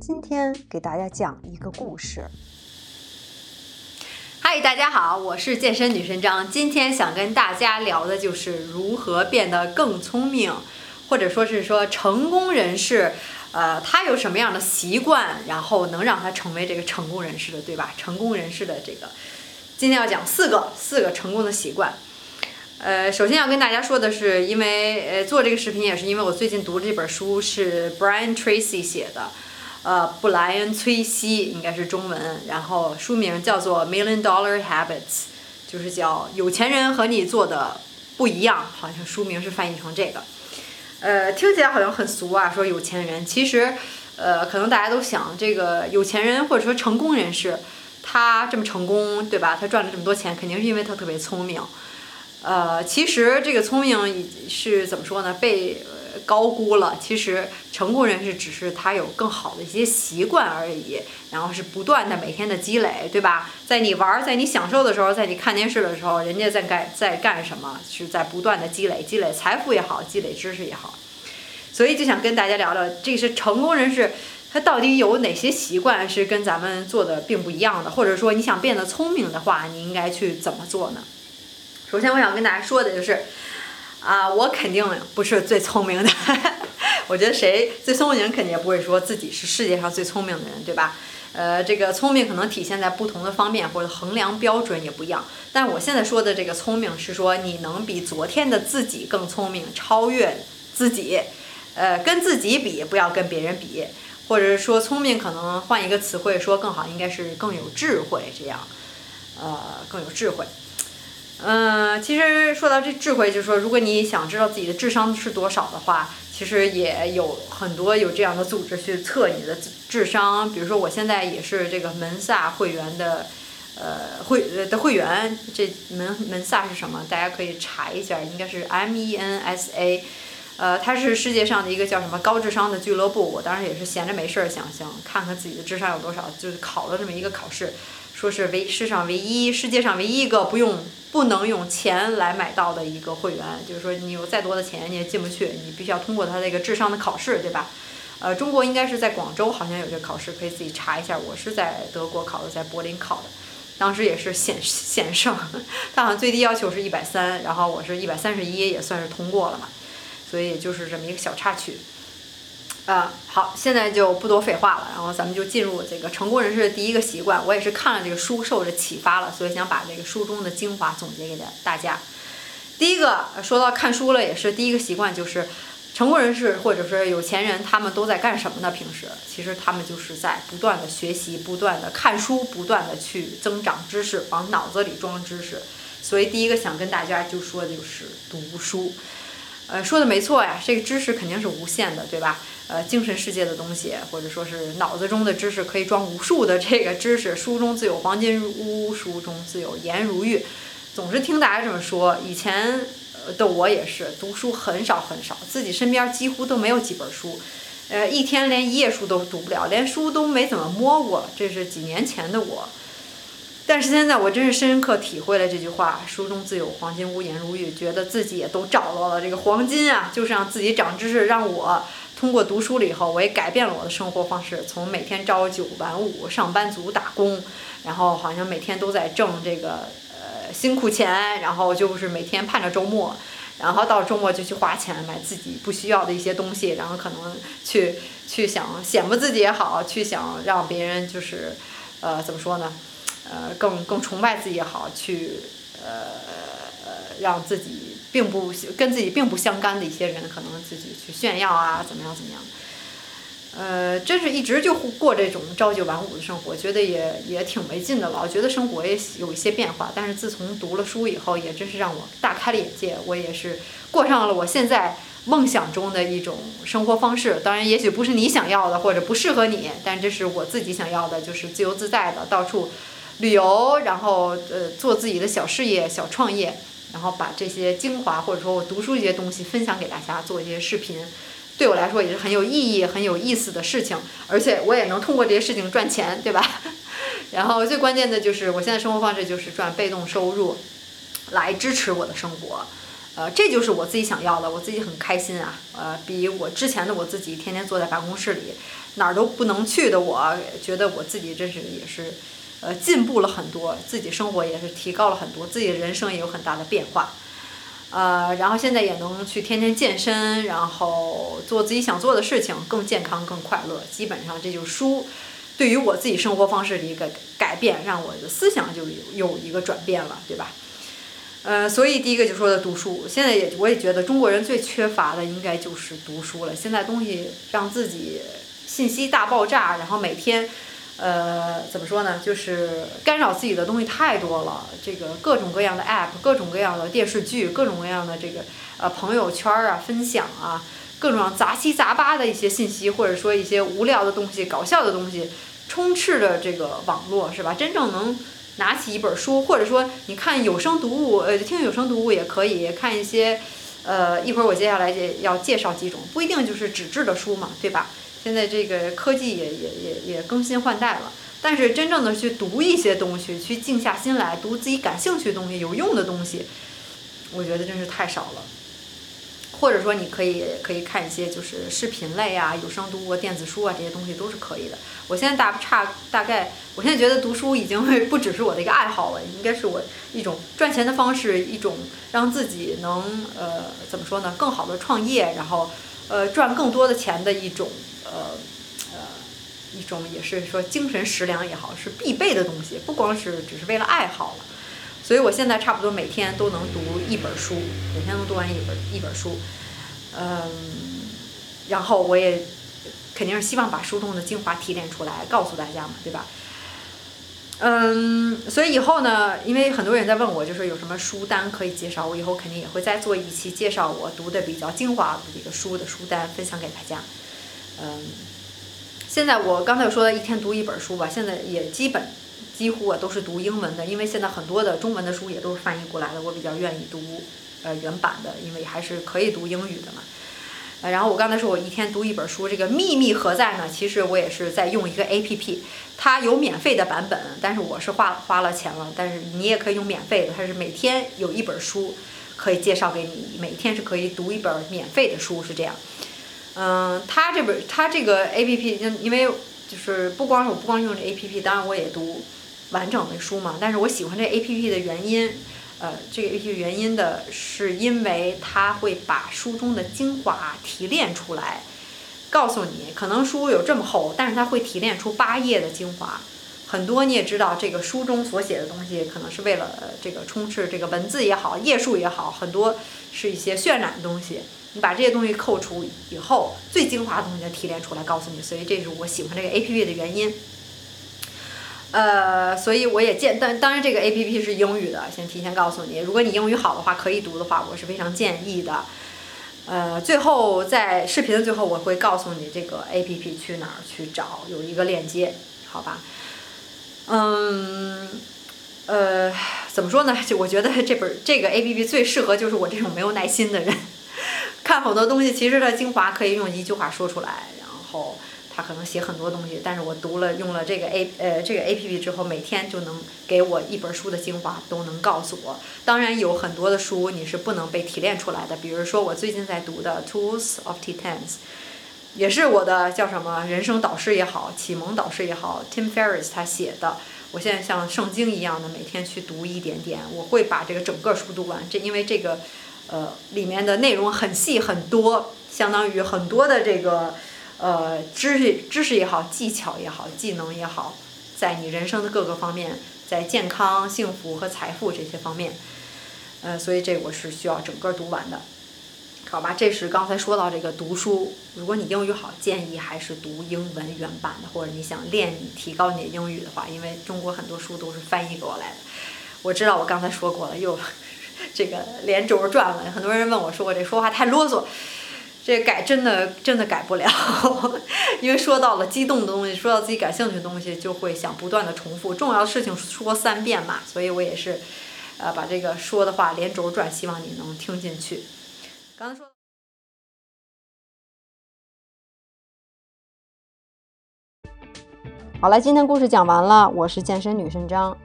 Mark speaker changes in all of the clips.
Speaker 1: 今天给大家讲一个故事。
Speaker 2: 嗨，大家好，我是健身女神张。今天想跟大家聊的就是如何变得更聪明，或者说是说成功人士，呃，他有什么样的习惯，然后能让他成为这个成功人士的，对吧？成功人士的这个，今天要讲四个四个成功的习惯。呃，首先要跟大家说的是，因为呃做这个视频也是因为我最近读的这本书是 Brian Tracy 写的，呃，布莱恩·崔西应该是中文，然后书名叫做《Million Dollar Habits》，就是叫有钱人和你做的不一样，好像书名是翻译成这个。呃，听起来好像很俗啊，说有钱人，其实，呃，可能大家都想这个有钱人或者说成功人士，他这么成功，对吧？他赚了这么多钱，肯定是因为他特别聪明。呃，其实这个聪明是怎么说呢？被高估了。其实成功人士只是他有更好的一些习惯而已，然后是不断的每天的积累，对吧？在你玩，在你享受的时候，在你看电视的时候，人家在干在干什么？是在不断的积累，积累财富也好，积累知识也好。所以就想跟大家聊聊，这是成功人士他到底有哪些习惯是跟咱们做的并不一样的，或者说你想变得聪明的话，你应该去怎么做呢？首先，我想跟大家说的就是，啊，我肯定不是最聪明的。我觉得谁最聪明人，肯定也不会说自己是世界上最聪明的人，对吧？呃，这个聪明可能体现在不同的方面，或者衡量标准也不一样。但我现在说的这个聪明，是说你能比昨天的自己更聪明，超越自己，呃，跟自己比，不要跟别人比。或者是说聪明，可能换一个词汇说更好，应该是更有智慧，这样，呃，更有智慧。嗯，其实说到这智慧，就是说，如果你想知道自己的智商是多少的话，其实也有很多有这样的组织去测你的智商。比如说，我现在也是这个门萨会员的，呃，会的会员。这门门萨是什么？大家可以查一下，应该是 M E N S A。呃，它是世界上的一个叫什么高智商的俱乐部。我当时也是闲着没事儿，想想看看自己的智商有多少，就是考了这么一个考试，说是唯世上唯一，世界上唯一一个不用。不能用钱来买到的一个会员，就是说你有再多的钱你也进不去，你必须要通过他那个智商的考试，对吧？呃，中国应该是在广州好像有这个考试，可以自己查一下。我是在德国考的，在柏林考的，当时也是险险胜，他好像最低要求是一百三，然后我是一百三十一，也算是通过了嘛，所以就是这么一个小插曲。呃，好，现在就不多废话了，然后咱们就进入这个成功人士的第一个习惯。我也是看了这个书，受着启发了，所以想把这个书中的精华总结给大家。第一个说到看书了，也是第一个习惯，就是成功人士或者是有钱人，他们都在干什么呢？平时其实他们就是在不断的学习，不断的看书，不断的去增长知识，往脑子里装知识。所以第一个想跟大家就说的就是读书。呃，说的没错呀，这个知识肯定是无限的，对吧？呃，精神世界的东西，或者说是脑子中的知识，可以装无数的这个知识。书中自有黄金屋，书中自有颜如玉。总是听大家这么说。以前的我也是，读书很少很少，自己身边几乎都没有几本书。呃，一天连一页书都读不了，连书都没怎么摸过。这是几年前的我。但是现在我真是深刻体会了这句话：书中自有黄金屋，颜如玉。觉得自己也都找到了这个黄金啊，就是让自己长知识，让我。通过读书了以后，我也改变了我的生活方式。从每天朝九晚五上班族打工，然后好像每天都在挣这个呃辛苦钱，然后就是每天盼着周末，然后到周末就去花钱买自己不需要的一些东西，然后可能去去想显摆自己也好，去想让别人就是呃怎么说呢，呃更更崇拜自己也好，去呃让自己。并不跟自己并不相干的一些人，可能自己去炫耀啊，怎么样怎么样？呃，真是一直就过这种朝九晚五的生活，觉得也也挺没劲的了。我觉得生活也有一些变化，但是自从读了书以后，也真是让我大开了眼界。我也是过上了我现在梦想中的一种生活方式。当然，也许不是你想要的，或者不适合你，但这是我自己想要的，就是自由自在的到处旅游，然后呃做自己的小事业、小创业。然后把这些精华，或者说我读书一些东西分享给大家，做一些视频，对我来说也是很有意义、很有意思的事情。而且我也能通过这些事情赚钱，对吧？然后最关键的就是，我现在生活方式就是赚被动收入，来支持我的生活。呃，这就是我自己想要的，我自己很开心啊，呃，比我之前的我自己天天坐在办公室里哪儿都不能去的，我觉得我自己真是也是，呃，进步了很多，自己生活也是提高了很多，自己的人生也有很大的变化。呃，然后现在也能去天天健身，然后做自己想做的事情，更健康、更快乐。基本上这就是书对于我自己生活方式的一个改变，让我的思想就有有一个转变了，对吧？呃，所以第一个就说的读书，现在也我也觉得中国人最缺乏的应该就是读书了。现在东西让自己信息大爆炸，然后每天。呃，怎么说呢？就是干扰自己的东西太多了，这个各种各样的 app，各种各样的电视剧，各种各样的这个呃朋友圈啊，分享啊，各种杂七杂八的一些信息，或者说一些无聊的东西、搞笑的东西，充斥着这个网络，是吧？真正能拿起一本书，或者说你看有声读物，呃，听有声读物也可以看一些，呃，一会儿我接下来也要介绍几种，不一定就是纸质的书嘛，对吧？现在这个科技也也也也更新换代了，但是真正的去读一些东西，去静下心来读自己感兴趣的东西、有用的东西，我觉得真是太少了。或者说，你可以可以看一些就是视频类啊、有声读物、电子书啊这些东西都是可以的。我现在大差大概，我现在觉得读书已经不只是我的一个爱好了，应该是我一种赚钱的方式，一种让自己能呃怎么说呢，更好的创业，然后呃赚更多的钱的一种。呃呃，一种也是说精神食粮也好，是必备的东西，不光是只是为了爱好了。所以我现在差不多每天都能读一本书，每天能读完一本一本书。嗯，然后我也肯定是希望把书中的精华提炼出来，告诉大家嘛，对吧？嗯，所以以后呢，因为很多人在问我，就是有什么书单可以介绍，我以后肯定也会再做一期介绍我读的比较精华的这个书的书单，分享给大家。嗯，现在我刚才说的一天读一本书吧，现在也基本几乎啊都是读英文的，因为现在很多的中文的书也都是翻译过来的，我比较愿意读呃原版的，因为还是可以读英语的嘛。呃，然后我刚才说我一天读一本书，这个秘密何在呢？其实我也是在用一个 A P P，它有免费的版本，但是我是花花了钱了，但是你也可以用免费的，它是每天有一本书可以介绍给你，每天是可以读一本免费的书，是这样。嗯，它这本它这个 A P P，因因为就是不光是我不光用这 A P P，当然我也读完整的书嘛。但是我喜欢这 A P P 的原因，呃，这个 A P P 原因的是因为它会把书中的精华提炼出来，告诉你，可能书有这么厚，但是它会提炼出八页的精华。很多你也知道，这个书中所写的东西，可能是为了这个充斥这个文字也好，页数也好，很多是一些渲染的东西。你把这些东西扣除以后，最精华的东西提炼出来告诉你，所以这是我喜欢这个 A P P 的原因。呃，所以我也建，但当然这个 A P P 是英语的，先提前告诉你，如果你英语好的话，可以读的话，我是非常建议的。呃，最后在视频的最后，我会告诉你这个 A P P 去哪儿去找，有一个链接，好吧？嗯，呃，怎么说呢？就我觉得这本这个 A P P 最适合就是我这种没有耐心的人。看好多东西，其实它精华可以用一句话说出来，然后他可能写很多东西，但是我读了用了这个 A 呃这个 A P P 之后，每天就能给我一本书的精华都能告诉我。当然有很多的书你是不能被提炼出来的，比如说我最近在读的 Tools of Titans，也是我的叫什么人生导师也好，启蒙导师也好，Tim Ferriss 他写的。我现在像圣经一样的每天去读一点点，我会把这个整个书读完。这因为这个。呃，里面的内容很细很多，相当于很多的这个呃知识知识也好，技巧也好，技能也好，在你人生的各个方面，在健康、幸福和财富这些方面，呃，所以这我是需要整个读完的，好吧？这是刚才说到这个读书，如果你英语好，建议还是读英文原版的，或者你想练提高你的英语的话，因为中国很多书都是翻译过来的。我知道我刚才说过了，又。这个连轴转了，很多人问我说我这说话太啰嗦，这改真的真的改不了，因为说到了激动的东西，说到自己感兴趣的东西，就会想不断的重复重要的事情说三遍嘛，所以我也是，呃，把这个说的话连轴转，希望你能听进去。刚才说，
Speaker 1: 好了，今天故事讲完了，我是健身女神张。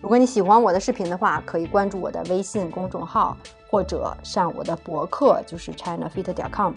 Speaker 1: 如果你喜欢我的视频的话，可以关注我的微信公众号，或者上我的博客，就是 China fit.com